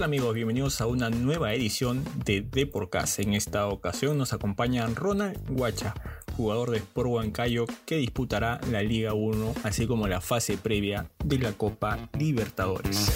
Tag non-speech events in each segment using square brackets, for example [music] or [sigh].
tal amigos? Bienvenidos a una nueva edición de Deporcast. En esta ocasión nos acompaña Ronald Guacha, jugador de Sport Huancayo que disputará la Liga 1, así como la fase previa de la Copa Libertadores.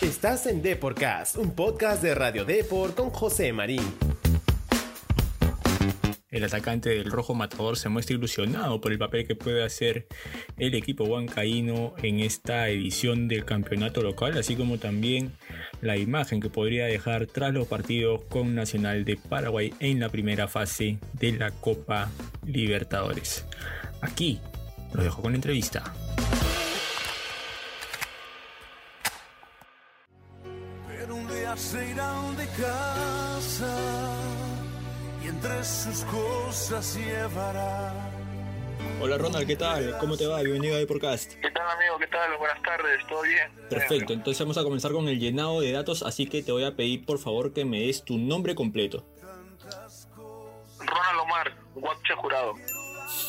Estás en Deporcast, un podcast de Radio Deport con José Marín. El atacante del Rojo Matador se muestra ilusionado por el papel que puede hacer el equipo huancaíno en esta edición del campeonato local, así como también la imagen que podría dejar tras los partidos con Nacional de Paraguay en la primera fase de la Copa Libertadores. Aquí lo dejo con la entrevista. Entre sus cosas llevará. Hola Ronald, ¿qué tal? ¿Cómo te va? Bienvenido a Deporcast. ¿Qué tal amigo? ¿Qué tal? Buenas tardes, ¿todo bien? Perfecto, entonces vamos a comenzar con el llenado de datos, así que te voy a pedir por favor que me des tu nombre completo, Ronald Omar, Guacha Jurado.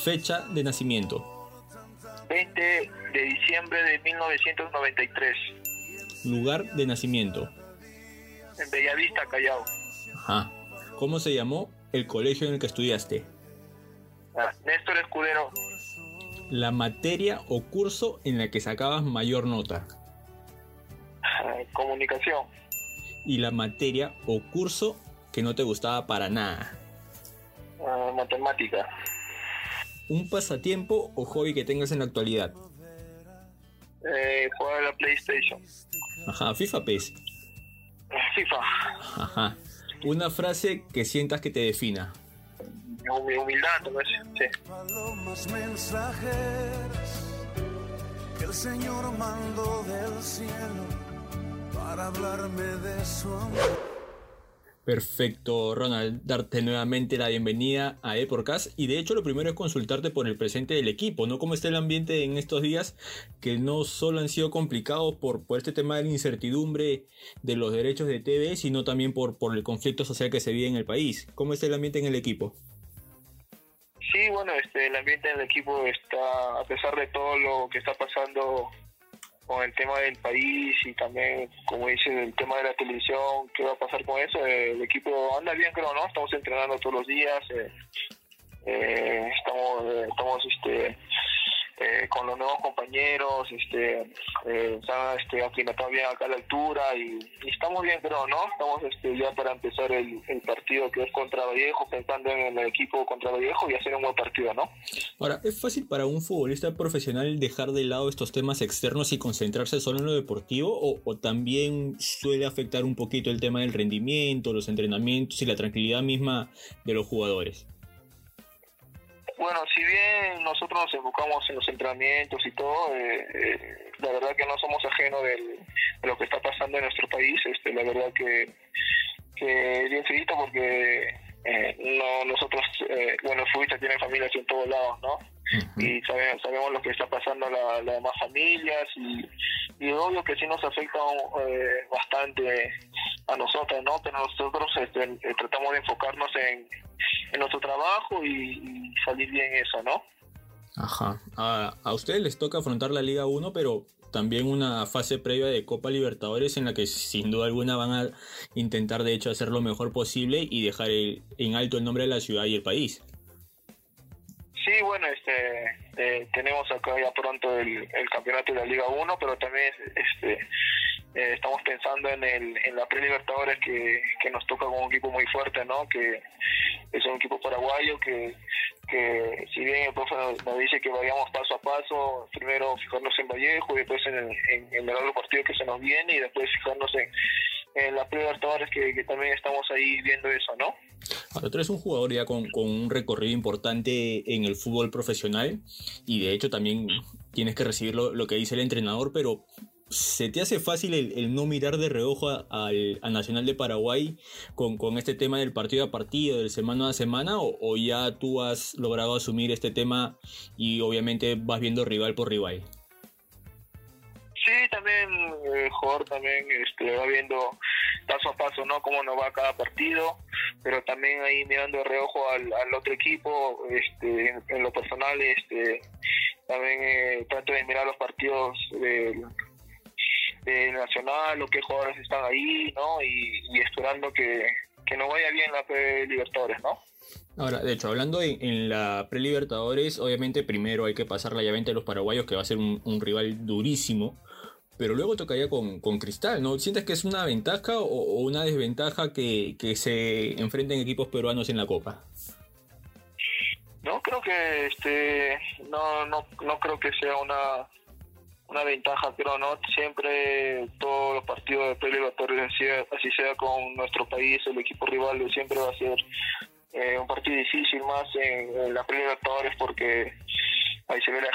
fecha de nacimiento, 20 de diciembre de 1993, lugar de nacimiento, en Bellavista, Callao. ajá, cómo se llamó el colegio en el que estudiaste, Ah, Néstor Escudero, la materia o curso en la que sacabas mayor nota ah, comunicación, y la materia o curso que no te gustaba para nada. ah, matemática, Un pasatiempo o hobby que tengas en la actualidad. eh, jugar a la PlayStation, Ajá, FIFA PES. FIFA, Ajá. Una frase que sientas que te defina. Humi- humildad, ¿no es? Sí. Palomas mensajeras que el Señor mandó del cielo para hablarme de su amor. Perfecto, Ronald, darte nuevamente la bienvenida a Eporcast y de hecho lo primero es consultarte por el presente del equipo, ¿no? ¿Cómo está el ambiente en estos días que no solo han sido complicados por, por este tema de la incertidumbre de los derechos de TV, sino también por, por el conflicto social que se vive en el país? ¿Cómo está el ambiente en el equipo? Sí, bueno, este, el ambiente del equipo está, a pesar de todo lo que está pasando con el tema del país y también, como dice, el tema de la televisión, qué va a pasar con eso, el equipo anda bien, creo, ¿no? Estamos entrenando todos los días, eh, eh, estamos, eh, estamos este, eh, con los nuevos compañeros, este, eh, están este, aclimatados bien acá a la altura y, estamos bien, creo, ¿no? Estamos este, ya para empezar el, partido que es contra Vallejo, pensando en el equipo contra Vallejo y hacer un buen partido, ¿no? Ahora, ¿es fácil para un futbolista profesional dejar de lado estos temas externos y concentrarse solo en lo deportivo? ¿O, o también suele afectar un poquito el tema del rendimiento, los entrenamientos y la tranquilidad misma de los jugadores? Bueno, si bien nosotros nos enfocamos en los entrenamientos y todo, eh, eh, la verdad que no somos ajenos del- de lo que está pasando en nuestro país. Este, la verdad que, que es bien feito porque eh, no nosotros, eh, bueno, el futbolista tiene familias en todos lados, ¿no? Y sabemos, sabemos lo que está pasando a la- las demás familias y, y obvio que sí nos afecta bastante a nosotros, ¿no? Pero nosotros este, tratamos de enfocarnos en, en nuestro trabajo y salir bien eso, ¿no? Ajá. A, a ustedes les toca afrontar la Liga 1, pero también una fase previa de Copa Libertadores en la que sin duda alguna van a intentar de hecho hacer lo mejor posible y dejar el- en alto el nombre de la ciudad y el país. Sí, bueno, este, eh, tenemos acá ya pronto el, el campeonato de la Liga 1, pero también este, eh, estamos pensando en, el, en la pre-Libertadores que, que nos toca con un equipo muy fuerte, ¿no? Que es un equipo paraguayo que, que si bien el profe nos, dice que vayamos paso a paso, primero fijarnos en Vallejo y después en el, en, en el partido que se nos viene y después fijarnos en, en la pre-Libertadores que, que también estamos ahí viendo eso, ¿no? Ahora tú eres un jugador ya con, con un recorrido importante en el fútbol profesional y de hecho también tienes que recibir lo, lo que dice el entrenador, pero ¿se te hace fácil el, no mirar de reojo al Nacional de Paraguay con, con este tema del partido a partido, del semana a semana, o, ya tú has logrado asumir este tema y obviamente vas viendo rival por rival? Sí, también eh, el jugador también este, va viendo paso a paso, ¿no? Cómo nos va cada partido, pero también ahí mirando de reojo al, otro equipo, este, en, lo personal, este, también eh, trato de mirar los partidos del, Nacional o qué jugadores están ahí, ¿no? Y, esperando que, que nos vaya bien la pre-Libertadores, ¿no? Ahora, de hecho, hablando en, la pre-Libertadores, obviamente primero hay que pasar la llave a los paraguayos, que va a ser un, rival durísimo, pero luego tocaría con, con, Cristal, ¿no? ¿Sientes que es una ventaja o, una desventaja que, que, se enfrenten equipos peruanos en la Copa? No, creo que este, no, no, no creo que sea una, una ventaja, pero no siempre todos los partidos de pre-Libertadores, así sea con nuestro país, el equipo rival siempre va a ser eh, un partido difícil más en, la pre-Libertadores porque ahí se ve, la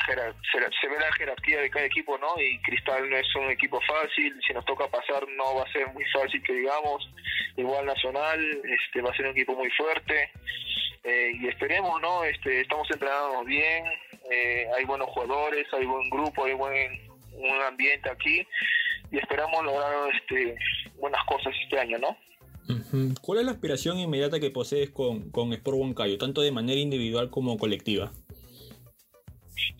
se, ve la jerarquía de cada equipo, ¿no? Y Cristal no es un equipo fácil, si nos toca pasar no va a ser muy fácil que digamos, igual Nacional este va a ser un equipo muy fuerte eh, y esperemos, ¿no? Este, estamos entrenando bien, eh, hay buenos jugadores, hay buen grupo, hay buen un ambiente aquí y esperamos lograr este, buenas cosas este año, ¿no? ¿Cuál es la aspiración inmediata que posees con, con Sport Huancayo, tanto de manera individual como colectiva?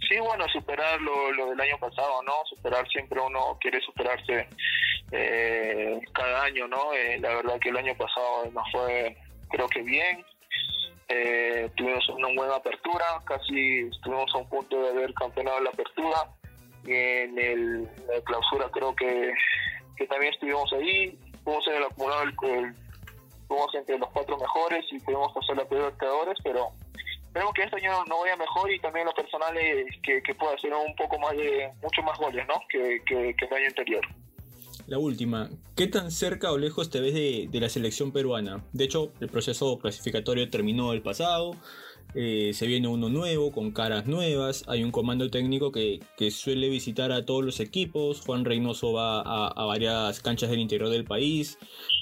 Sí, bueno, superar lo, del año pasado, ¿no? Superar siempre uno quiere superarse eh, cada año, ¿no? Eh, la verdad que el año pasado nos fue, creo que bien. Eh, tuvimos una buena apertura, casi estuvimos a un punto de haber campeonado la apertura. Y en el, la clausura creo que, que también estuvimos ahí, fuimos en el acumulado, el, fuimos entre los cuatro mejores y pudimos pasar la de creadores, pero esperemos que este año no vaya mejor y también lo personal es que, que pueda hacer un poco más de, mucho más goles, ¿no? Que, que, que el año anterior. La última, ¿qué tan cerca o lejos te ves de, la selección peruana? De hecho, el proceso clasificatorio terminó el pasado, eh, se viene uno nuevo, con caras nuevas, hay un comando técnico que, suele visitar a todos los equipos, Juan Reynoso va a, varias canchas del interior del país.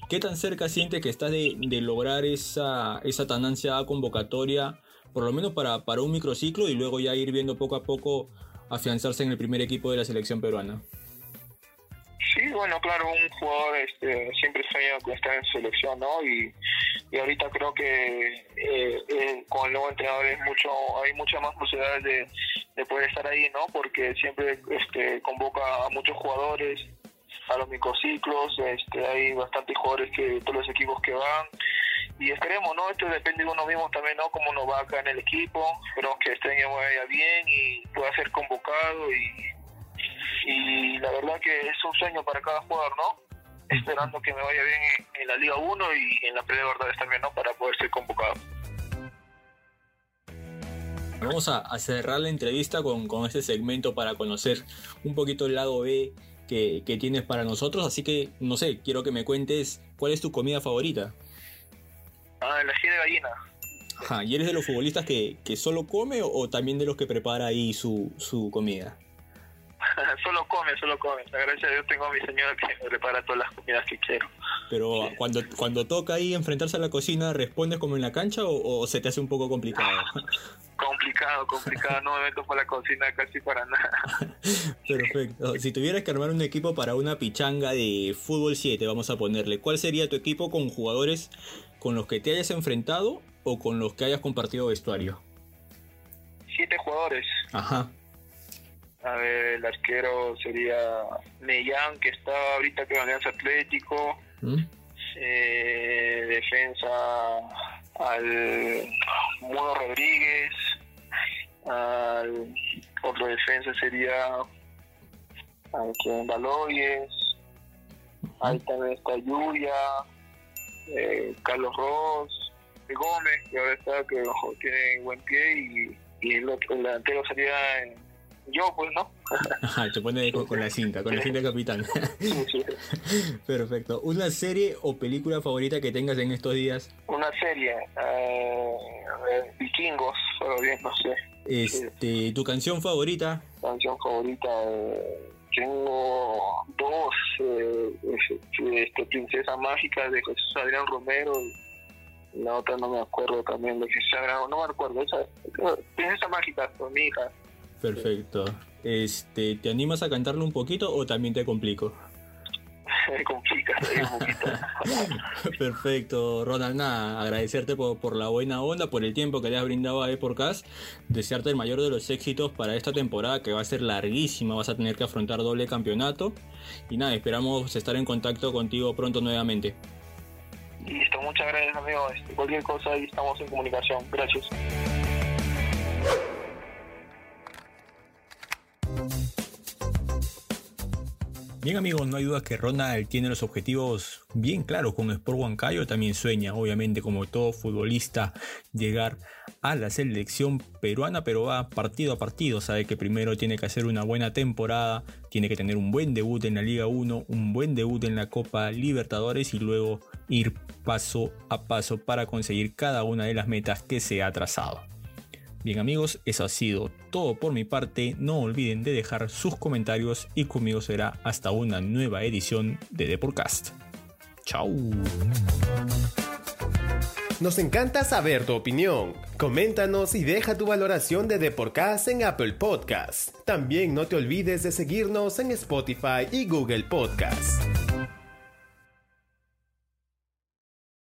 ¿Qué tan cerca sientes que estás de, lograr esa, esa tan ansiada convocatoria, por lo menos para un microciclo y luego ya ir viendo poco a poco afianzarse en el primer equipo de la selección peruana? Sí, bueno, claro, un jugador este, siempre sueña con estar en selección, ¿no? Y, y ahorita creo que eh, eh, con el nuevo entrenador es mucho, hay muchas más posibilidades de, de, poder estar ahí, ¿no? Porque siempre este, convoca a muchos jugadores a los microciclos, este, hay bastantes jugadores que todos los equipos que van y esperemos, ¿no? Esto depende de uno mismo también, ¿no? Cómo nos va acá en el equipo, esperemos que este año vaya bien y pueda ser convocado y y la verdad que es un sueño para cada jugador, ¿no? Esperando que me vaya bien en, la Liga 1 y en la de Verdades también, ¿no? Para poder ser convocado. Vamos a, cerrar la entrevista con, con, este segmento para conocer un poquito el lado B que, que, tienes para nosotros. Así que, no sé, quiero que me cuentes cuál es tu comida favorita. Ah, el ají de gallina. Ajá, ¿y eres de los futbolistas que, que solo come o, o, también de los que prepara ahí su, su comida? [laughs] solo come, solo come. Gracias a Dios tengo a mi señora que me prepara todas las comidas que quiero. Pero cuando, cuando toca ahí enfrentarse a la cocina, ¿respondes como en la cancha o, se te hace un poco complicado? [laughs] complicado, complicado. No me meto por la cocina casi para nada. [laughs] Perfecto. Si tuvieras que armar un equipo para una pichanga de fútbol 7, vamos a ponerle, ¿cuál sería tu equipo con jugadores con los que te hayas enfrentado o con los que hayas compartido vestuario? Siete jugadores. Ajá. A ver, el arquero sería Mellán, que está ahorita con Alianza Atlético. ¿Mm? Eh, defensa al Mudo Rodríguez. Al otro defensa sería al Baloyes. Ahí también está Yuya, eh, Carlos Ross, Gómez, que ahora está que tiene buen pie, y, y el otro el delantero sería yo, pues, ¿no? [laughs] Ajá, te pone con, la cinta, con la cinta capitán. [laughs] Perfecto. ¿Una serie o película favorita que tengas en estos días? Una serie, eh, Vikingos, pero bien, no sé. Este, ¿Tu canción favorita? Canción favorita, eh, tengo dos, eh, este, Princesa Mágica de Jesús Adrián Romero la otra no me acuerdo también de Jesús Adrián, no me acuerdo, esa, Princesa Mágica, con mi hija. Perfecto. Este, ¿Te animas a cantarlo un poquito o también te complico? [laughs] me complica un poquito. [laughs] Perfecto, Ronald. Nada, agradecerte por, por, la buena onda, por el tiempo que le has brindado a Eporcast. Desearte el mayor de los éxitos para esta temporada que va a ser larguísima. Vas a tener que afrontar doble campeonato. Y nada, esperamos estar en contacto contigo pronto nuevamente. Listo, muchas gracias, amigo. Este, cualquier cosa ahí estamos en comunicación. Gracias. Bien amigos, no hay duda que Ronald tiene los objetivos bien claros con Sport Huancayo, también sueña obviamente como todo futbolista llegar a la selección peruana, pero va partido a partido, sabe que primero tiene que hacer una buena temporada, tiene que tener un buen debut en la Liga 1, un buen debut en la Copa Libertadores y luego ir paso a paso para conseguir cada una de las metas que se ha trazado. Bien amigos, eso ha sido todo por mi parte. No olviden de dejar sus comentarios y conmigo será hasta una nueva edición de The Podcast. Chao. Nos encanta saber tu opinión. Coméntanos y deja tu valoración de The Podcast en Apple Podcast. También no te olvides de seguirnos en Spotify y Google Podcast.